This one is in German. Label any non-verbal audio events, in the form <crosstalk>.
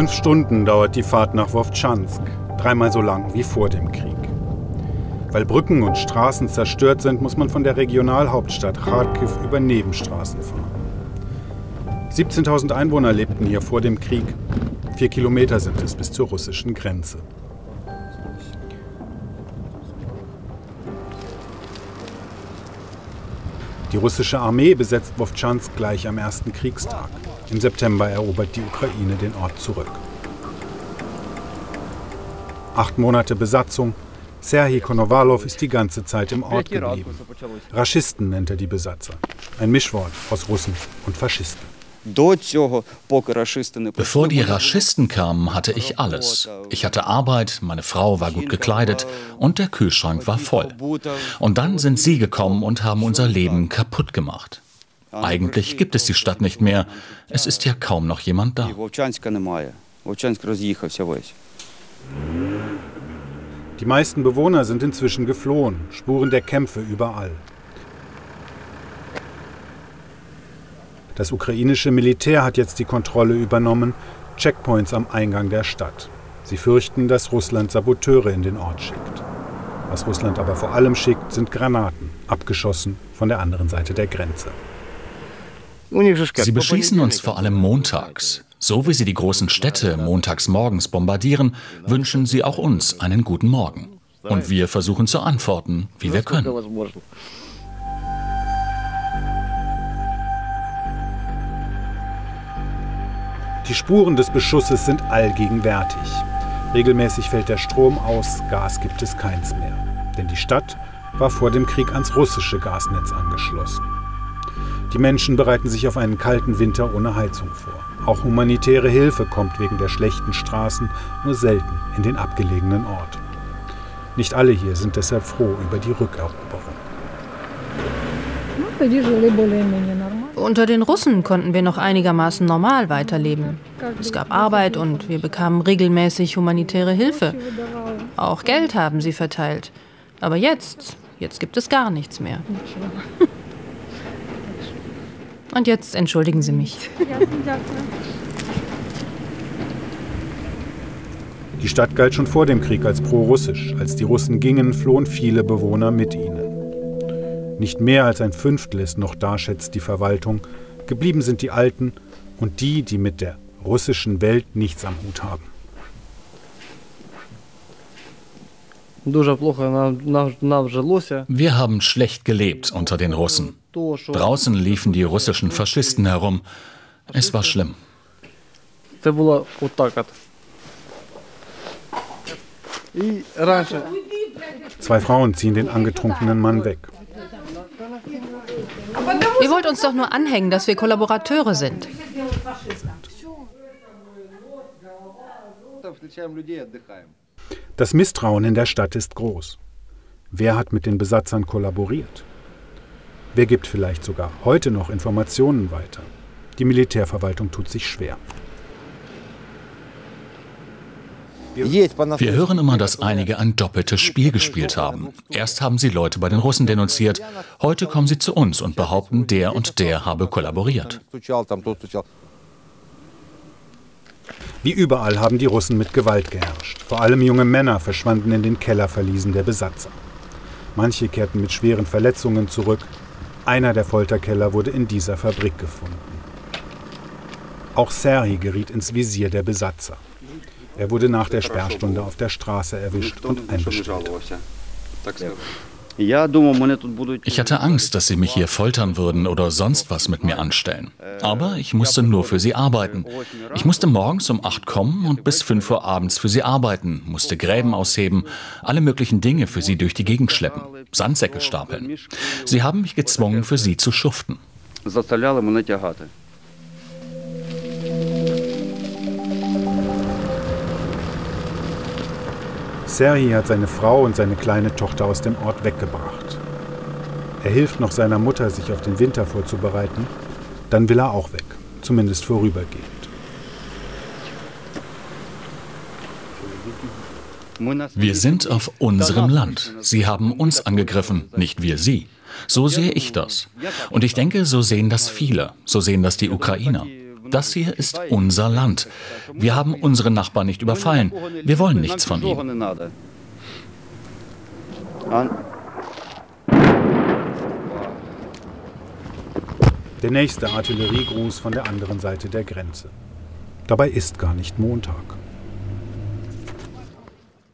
fünf Stunden dauert die Fahrt nach Wowtschansk, dreimal so lang wie vor dem Krieg. Weil Brücken und Straßen zerstört sind, muss man von der Regionalhauptstadt Kharkiv über Nebenstraßen fahren. 17.000 Einwohner lebten hier vor dem Krieg. Vier Kilometer sind es bis zur russischen Grenze. Die russische Armee besetzt Wowtschansk gleich am ersten Kriegstag. Im September erobert die Ukraine den Ort zurück. Acht Monate Besatzung. Serhii Konovalov ist die ganze Zeit im Ort geblieben. Raschisten nennt er die Besatzer. Ein Mischwort aus Russen und Faschisten. Bevor die Raschisten kamen, hatte ich alles. Ich hatte Arbeit, meine Frau war gut gekleidet und der Kühlschrank war voll. Und dann sind sie gekommen und haben unser Leben kaputt gemacht. Eigentlich gibt es die Stadt nicht mehr. Es ist ja kaum noch jemand da. Die meisten Bewohner sind inzwischen geflohen, Spuren der Kämpfe überall. Das ukrainische Militär hat jetzt die Kontrolle übernommen, Checkpoints am Eingang der Stadt. Sie fürchten, dass Russland Saboteure in den Ort schickt. Was Russland aber vor allem schickt, sind Granaten, abgeschossen von der anderen Seite der Grenze. Sie beschießen uns vor allem montags. So wie sie die großen Städte montags morgens bombardieren, wünschen sie auch uns einen guten Morgen. Und wir versuchen zu antworten, wie wir können. Die Spuren des Beschusses sind allgegenwärtig. Regelmäßig fällt der Strom aus, Gas gibt es keins mehr. Denn die Stadt war vor dem Krieg ans russische Gasnetz angeschlossen. Die Menschen bereiten sich auf einen kalten Winter ohne Heizung vor. Auch humanitäre Hilfe kommt wegen der schlechten Straßen nur selten in den abgelegenen Ort. Nicht alle hier sind deshalb froh über die Rückeroberung. Unter den Russen konnten wir noch einigermaßen normal weiterleben. Es gab Arbeit und wir bekamen regelmäßig humanitäre Hilfe. Auch Geld haben sie verteilt. Aber jetzt, jetzt gibt es gar nichts mehr. <laughs> Und jetzt entschuldigen Sie mich. Die Stadt galt schon vor dem Krieg als pro-russisch. Als die Russen gingen, flohen viele Bewohner mit ihnen. Nicht mehr als ein Fünftel ist noch da, schätzt die Verwaltung. Geblieben sind die Alten und die, die mit der russischen Welt nichts am Hut haben. Wir haben schlecht gelebt unter den Russen. Draußen liefen die russischen Faschisten herum. Es war schlimm. Zwei Frauen ziehen den angetrunkenen Mann weg. Ihr wollt uns doch nur anhängen, dass wir Kollaborateure sind. Das Misstrauen in der Stadt ist groß. Wer hat mit den Besatzern kollaboriert? Wer gibt vielleicht sogar heute noch Informationen weiter? Die Militärverwaltung tut sich schwer. Wir hören immer, dass einige ein doppeltes Spiel gespielt haben. Erst haben sie Leute bei den Russen denunziert, heute kommen sie zu uns und behaupten, der und der habe kollaboriert. Wie überall haben die Russen mit Gewalt geherrscht. Vor allem junge Männer verschwanden in den Kellerverliesen der Besatzer. Manche kehrten mit schweren Verletzungen zurück. Einer der Folterkeller wurde in dieser Fabrik gefunden. Auch Serhi geriet ins Visier der Besatzer. Er wurde nach der Sperrstunde auf der Straße erwischt und einbestellt. Ich hatte Angst, dass sie mich hier foltern würden oder sonst was mit mir anstellen. Aber ich musste nur für sie arbeiten. Ich musste morgens um 8 kommen und bis 5 Uhr abends für sie arbeiten, musste Gräben ausheben, alle möglichen Dinge für sie durch die Gegend schleppen, Sandsäcke stapeln. Sie haben mich gezwungen, für sie zu schuften. Serhi hat seine Frau und seine kleine Tochter aus dem Ort weggebracht. Er hilft noch seiner Mutter, sich auf den Winter vorzubereiten. Dann will er auch weg, zumindest vorübergehend. Wir sind auf unserem Land. Sie haben uns angegriffen, nicht wir sie. So sehe ich das. Und ich denke, so sehen das viele. So sehen das die Ukrainer. Das hier ist unser Land. Wir haben unsere Nachbarn nicht überfallen. Wir wollen nichts von ihnen. Der nächste Artilleriegruß von der anderen Seite der Grenze. Dabei ist gar nicht Montag.